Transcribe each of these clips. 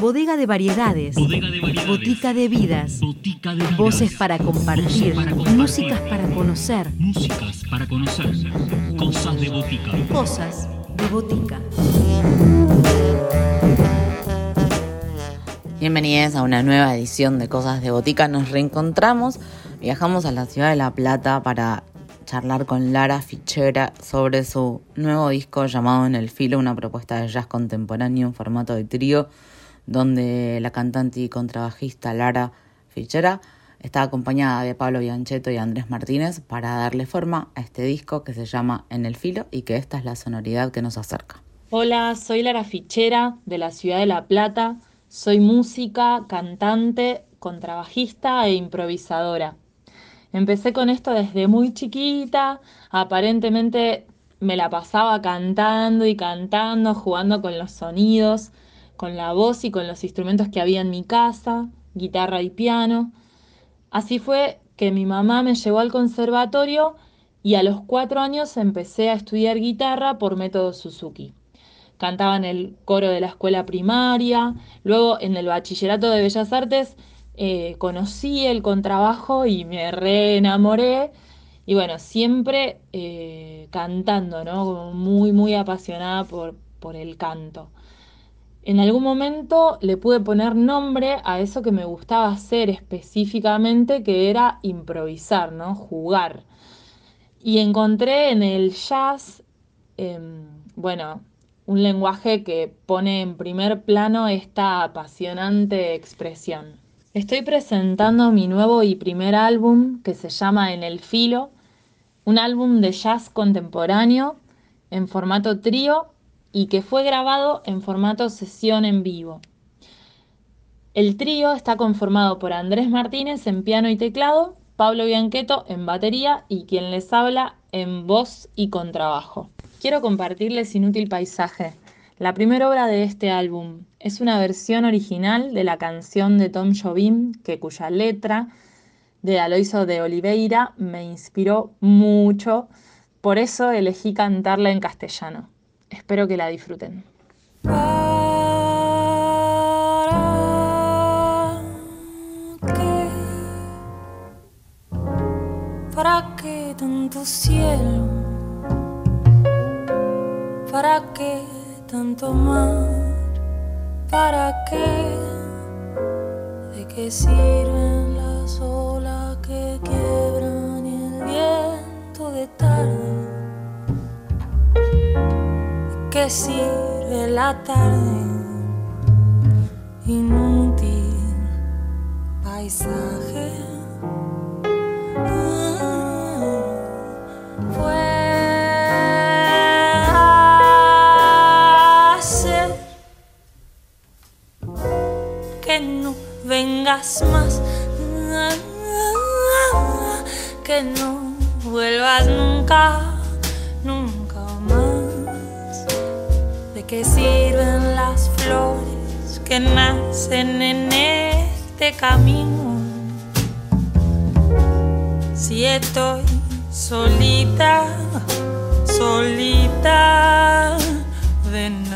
Bodega de variedades. Botica de vidas. Voces para compartir. Músicas para conocer. Músicas para conocer. Cosas de botica. Cosas de botica. Bienvenidos a una nueva edición de Cosas de Botica. Nos reencontramos, viajamos a la ciudad de La Plata para charlar con Lara Fichera sobre su nuevo disco llamado En el Filo, una propuesta de jazz contemporáneo en formato de trío donde la cantante y contrabajista Lara Fichera está acompañada de Pablo Bianchetto y Andrés Martínez para darle forma a este disco que se llama En el Filo y que esta es la sonoridad que nos acerca. Hola, soy Lara Fichera de la ciudad de La Plata. Soy música, cantante, contrabajista e improvisadora. Empecé con esto desde muy chiquita, aparentemente me la pasaba cantando y cantando, jugando con los sonidos con la voz y con los instrumentos que había en mi casa, guitarra y piano. Así fue que mi mamá me llevó al conservatorio y a los cuatro años empecé a estudiar guitarra por método Suzuki. Cantaba en el coro de la escuela primaria, luego en el bachillerato de Bellas Artes eh, conocí el contrabajo y me reenamoré. Y bueno, siempre eh, cantando, ¿no? muy, muy apasionada por, por el canto en algún momento le pude poner nombre a eso que me gustaba hacer específicamente, que era improvisar, ¿no? Jugar. Y encontré en el jazz, em, bueno, un lenguaje que pone en primer plano esta apasionante expresión. Estoy presentando mi nuevo y primer álbum que se llama En el Filo, un álbum de jazz contemporáneo en formato trío y que fue grabado en formato sesión en vivo. El trío está conformado por Andrés Martínez en piano y teclado, Pablo Bianqueto en batería y quien les habla en voz y contrabajo. Quiero compartirles Inútil Paisaje, la primera obra de este álbum. Es una versión original de la canción de Tom Jobim, que cuya letra de Aloiso de Oliveira me inspiró mucho, por eso elegí cantarla en castellano. Espero que la disfruten. ¿Para qué? ¿Para qué tanto cielo? ¿Para qué tanto mar? ¿Para qué? ¿De qué sirven las olas que quiebran y el viento de tarde? que sirve la tarde, inútil paisaje. Más, que no vuelvas nunca. qué sirven las flores que nacen en este camino? Si estoy solita, solita de nada.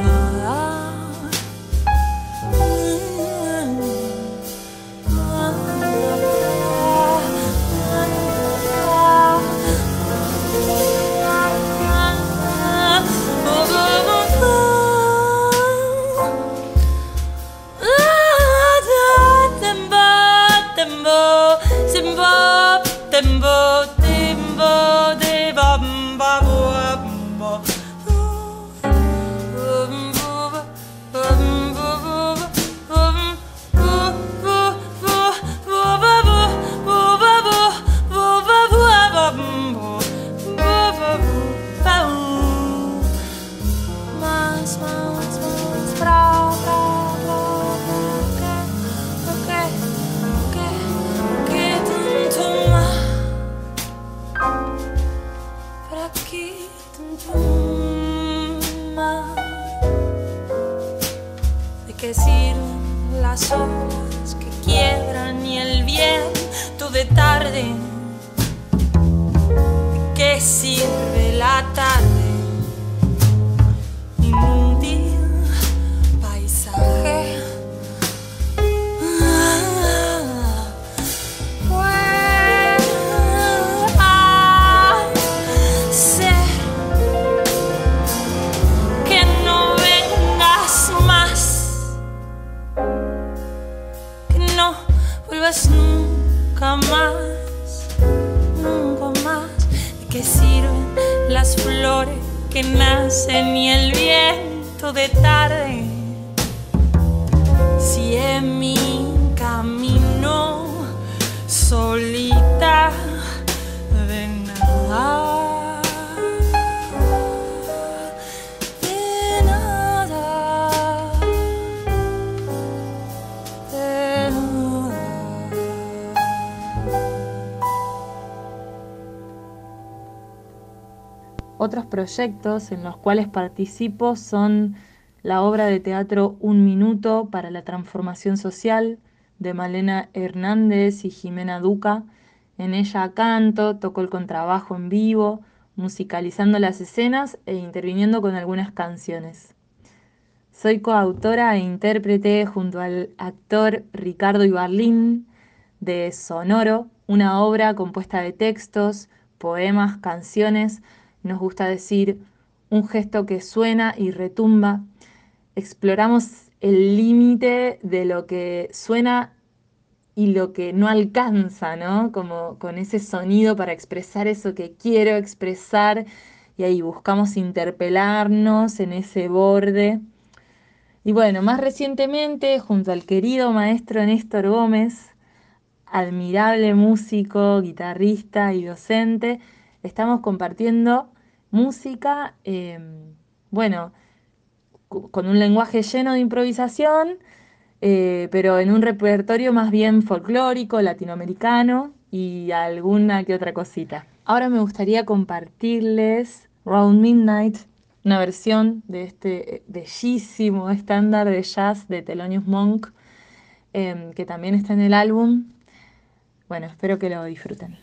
las flores que nacen y el viento de tarde. Si en Otros proyectos en los cuales participo son la obra de teatro Un Minuto para la Transformación Social de Malena Hernández y Jimena Duca. En ella canto, toco el contrabajo en vivo, musicalizando las escenas e interviniendo con algunas canciones. Soy coautora e intérprete junto al actor Ricardo Ibarlín de Sonoro, una obra compuesta de textos, poemas, canciones, nos gusta decir un gesto que suena y retumba. Exploramos el límite de lo que suena y lo que no alcanza, ¿no? Como con ese sonido para expresar eso que quiero expresar y ahí buscamos interpelarnos en ese borde. Y bueno, más recientemente, junto al querido maestro Néstor Gómez, admirable músico, guitarrista y docente, estamos compartiendo música, eh, bueno, con un lenguaje lleno de improvisación, eh, pero en un repertorio más bien folclórico, latinoamericano y alguna que otra cosita. Ahora me gustaría compartirles Round Midnight, una versión de este bellísimo estándar de jazz de Thelonious Monk, eh, que también está en el álbum. Bueno, espero que lo disfruten.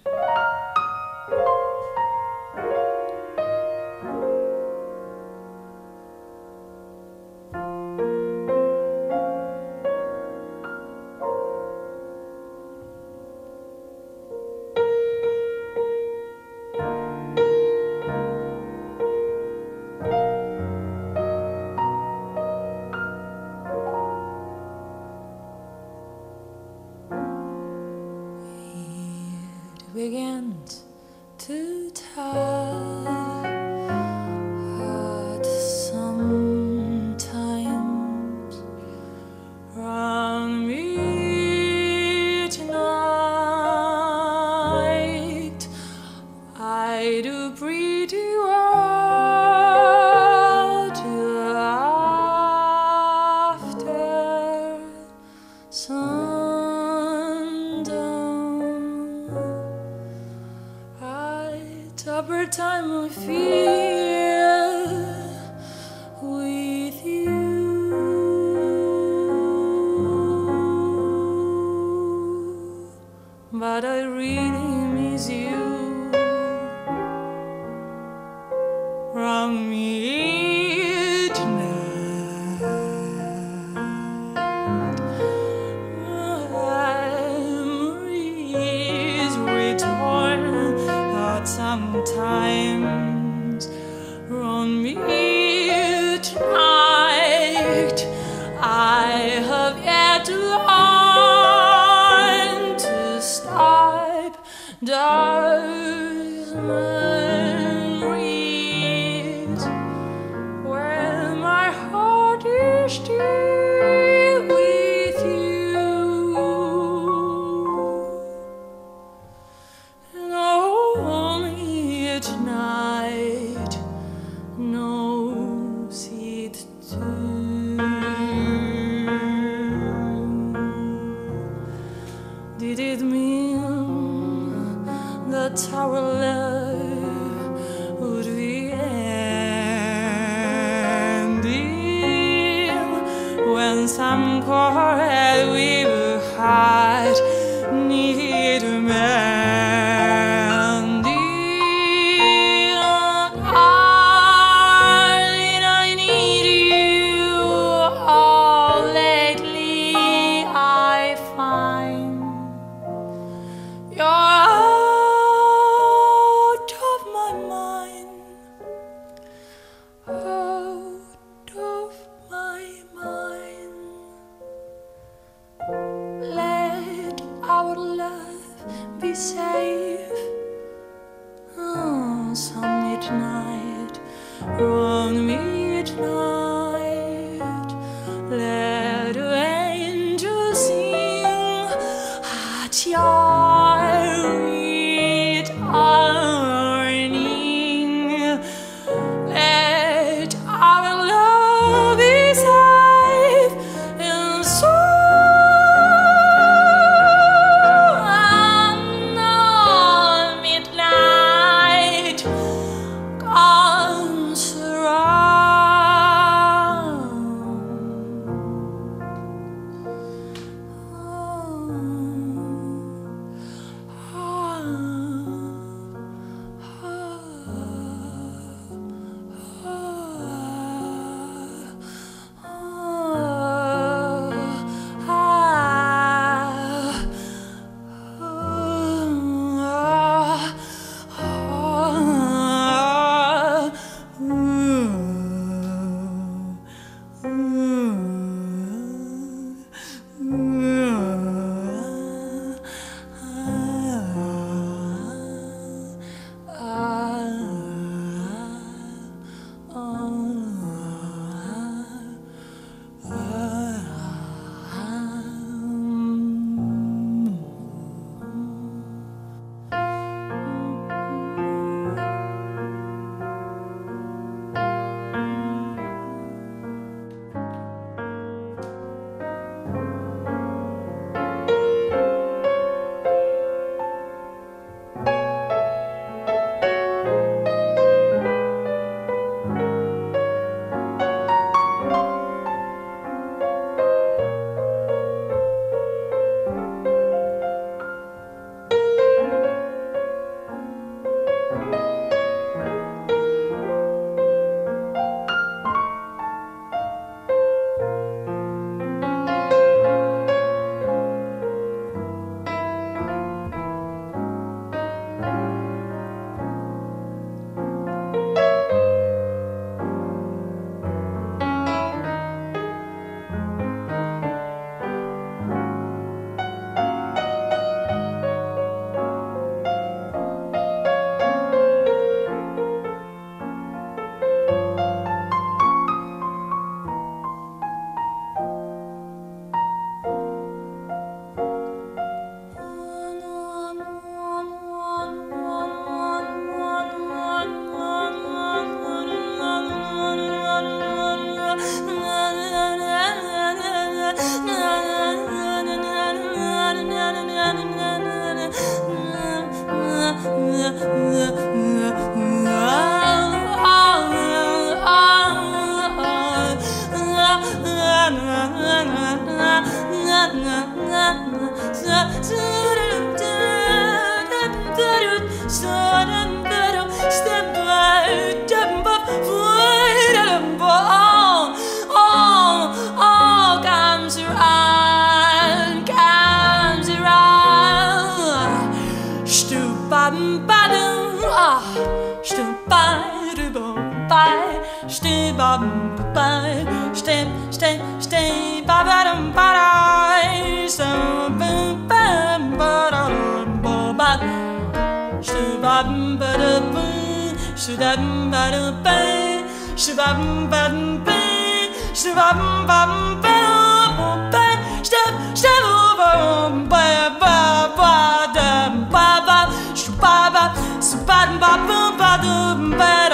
I have yet to my dum ba dum ba shabam ba dum ba shabam ba dum ba ba shab shab ba ba ba ba dum ba ba shub ba ba sub ba ba ba dum ba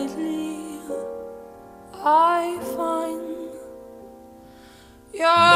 lately I find you're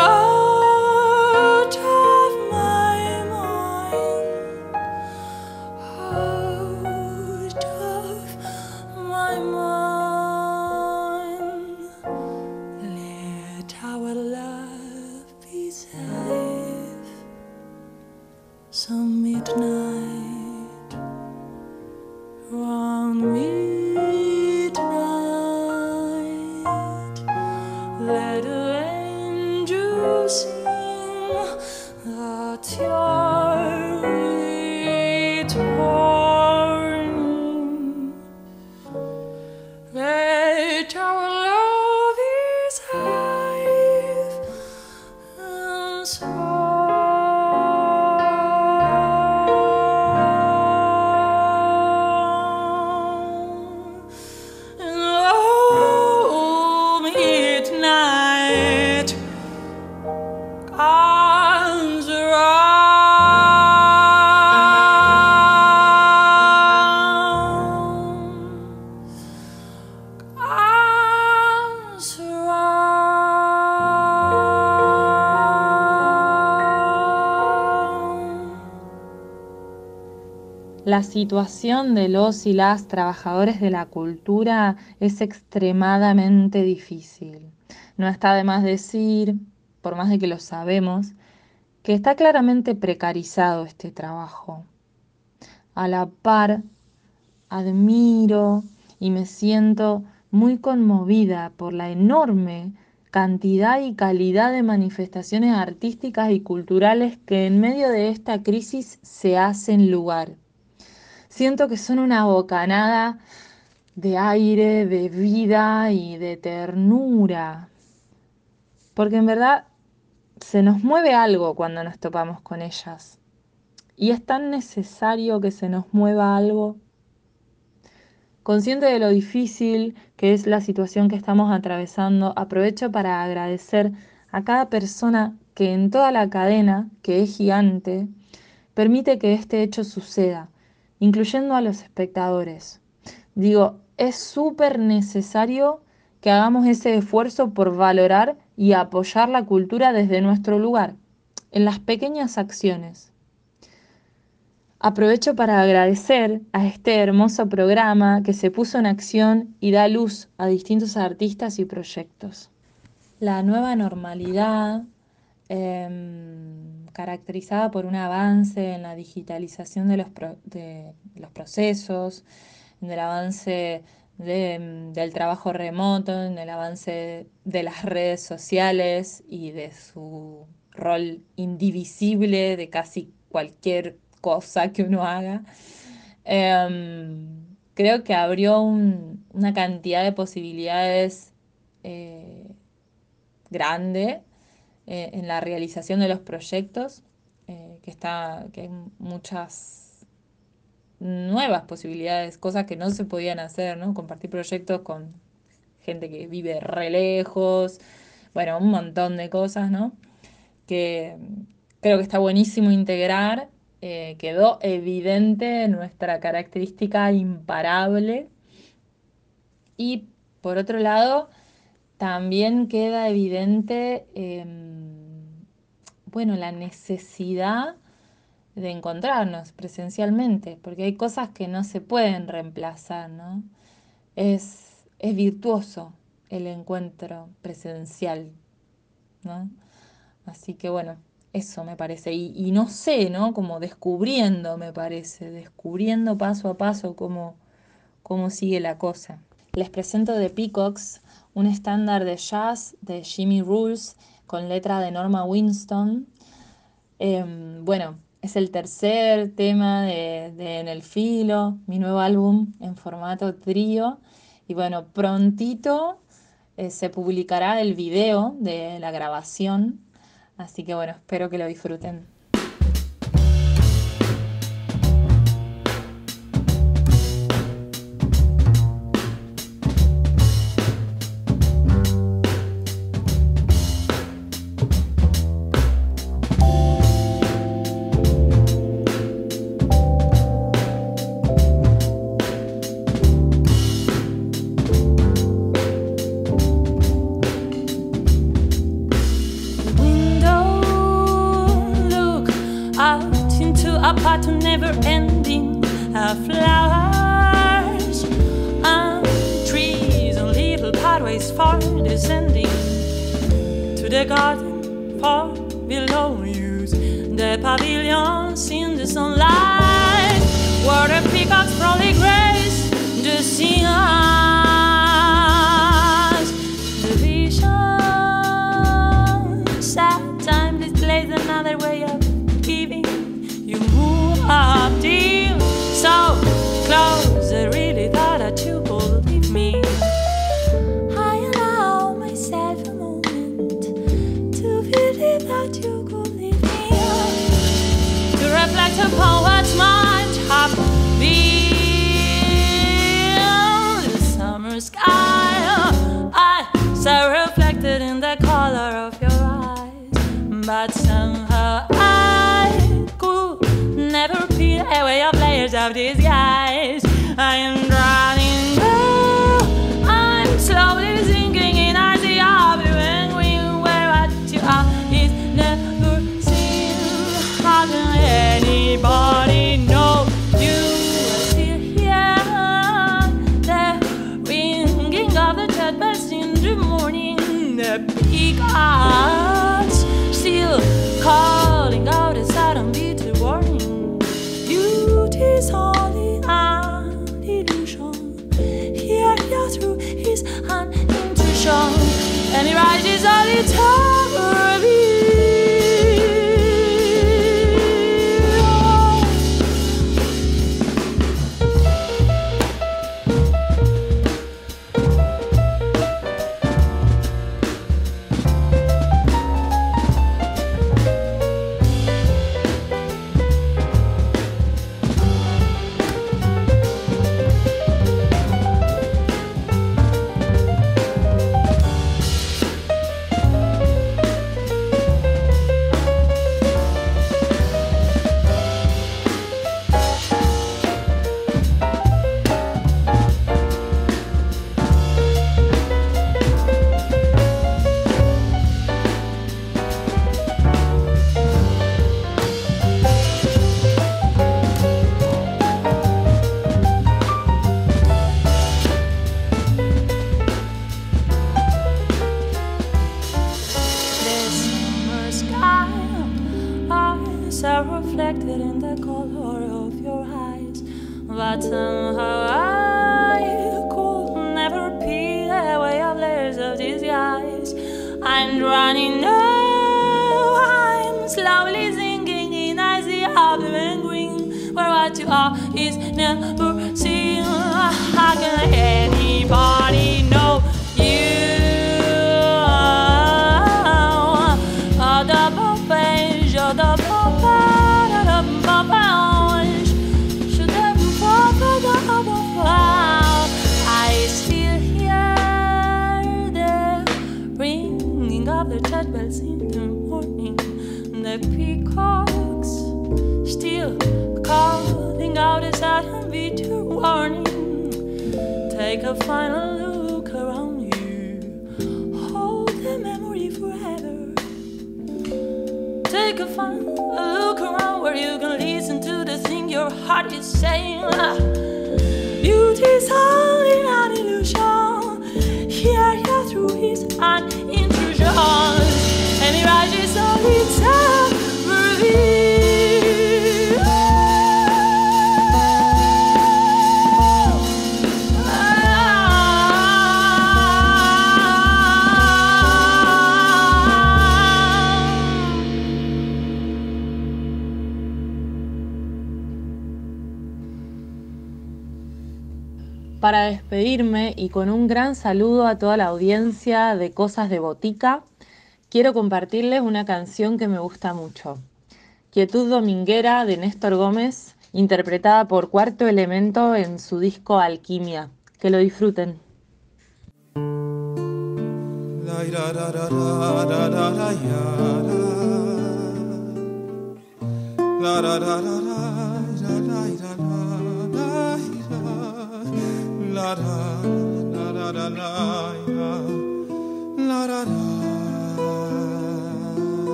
La situación de los y las trabajadores de la cultura es extremadamente difícil. No está de más decir, por más de que lo sabemos, que está claramente precarizado este trabajo. A la par, admiro y me siento muy conmovida por la enorme cantidad y calidad de manifestaciones artísticas y culturales que en medio de esta crisis se hacen lugar. Siento que son una bocanada de aire, de vida y de ternura. Porque en verdad se nos mueve algo cuando nos topamos con ellas. Y es tan necesario que se nos mueva algo. Consciente de lo difícil que es la situación que estamos atravesando, aprovecho para agradecer a cada persona que en toda la cadena, que es gigante, permite que este hecho suceda incluyendo a los espectadores. Digo, es súper necesario que hagamos ese esfuerzo por valorar y apoyar la cultura desde nuestro lugar, en las pequeñas acciones. Aprovecho para agradecer a este hermoso programa que se puso en acción y da luz a distintos artistas y proyectos. La nueva normalidad, eh, caracterizada por un avance en la digitalización de los, de los procesos, en el avance de, del trabajo remoto, en el avance de las redes sociales y de su rol indivisible de casi cualquier cosa que uno haga. Em, creo que abrió una cantidad de posibilidades eh, grande eh, en la realización de los proyectos, eh, que, está, que hay muchas nuevas posibilidades, cosas que no se podían hacer, ¿no? Compartir proyectos con gente que vive re lejos, bueno, un montón de cosas, ¿no? Que creo que está buenísimo integrar eh, quedó evidente nuestra característica imparable. Y por otro lado, también queda evidente, em, bueno, la necesidad de encontrarnos presencialmente, porque hay cosas que no se pueden reemplazar, ¿no? Es, es virtuoso el encuentro presencial, ¿no? Así que bueno, eso me parece. Y, no sé, ¿no? Como descubriendo, me parece, descubriendo paso a paso cómo, cómo sigue la cosa. Les presento The Peacocks, un estándar de jazz de Jimmy Rules con letra de Norma Winston. Em, bueno, es el tercer tema de, En el Filo, mi nuevo álbum en formato trío. Y bueno, prontito eh, se publicará el video de la grabación Así que bueno, espero que lo disfruten. moonlight, where the peacocks proudly grace the sea. Slowly sinking in icy of the green what you are is never seen. How can anybody Take a final look around you. Hold the memory forever. Take a final look around where you can listen to the thing your heart is saying. Beauty's only an illusion. Hear you through his Para despedirme y con un gran saludo a toda la audiencia de Cosas de Botica, quiero compartirles una canción que me gusta mucho. Quietud Dominguera de Néstor Gómez, interpretada por Cuarto Elemento en su disco Alquimia. Que lo disfruten.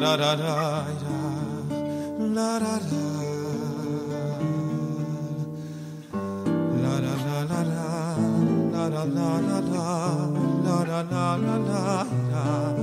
Da da da da da da la da la la la la la la la la la la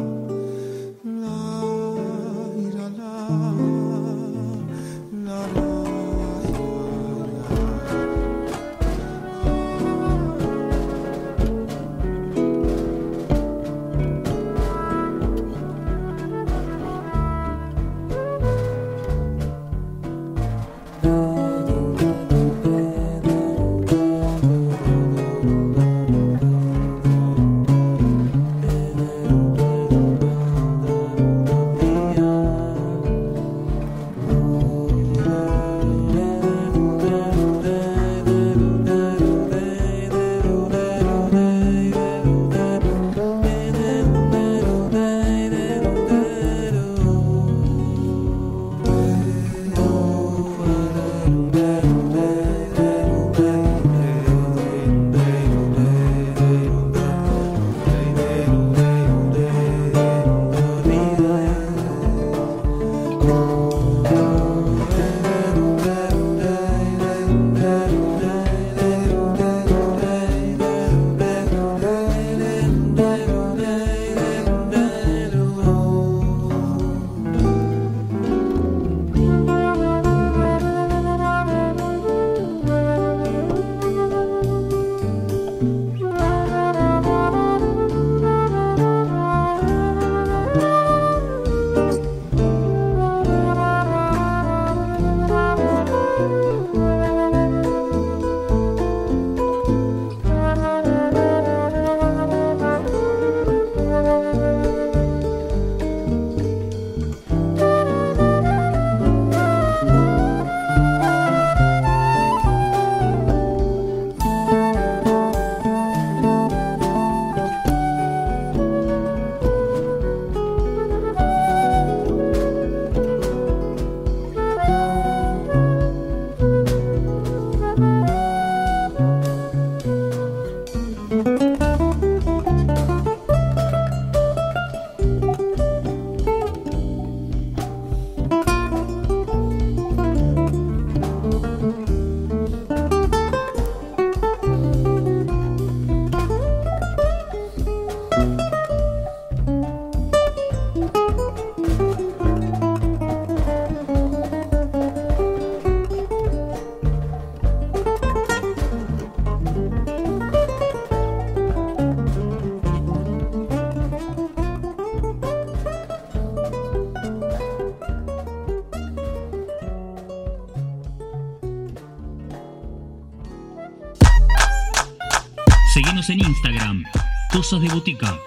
Cosas de Botica.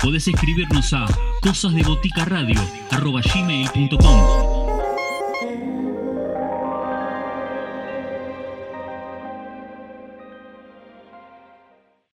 Podés escribirnos a cosasdeboticaradio.gmail.com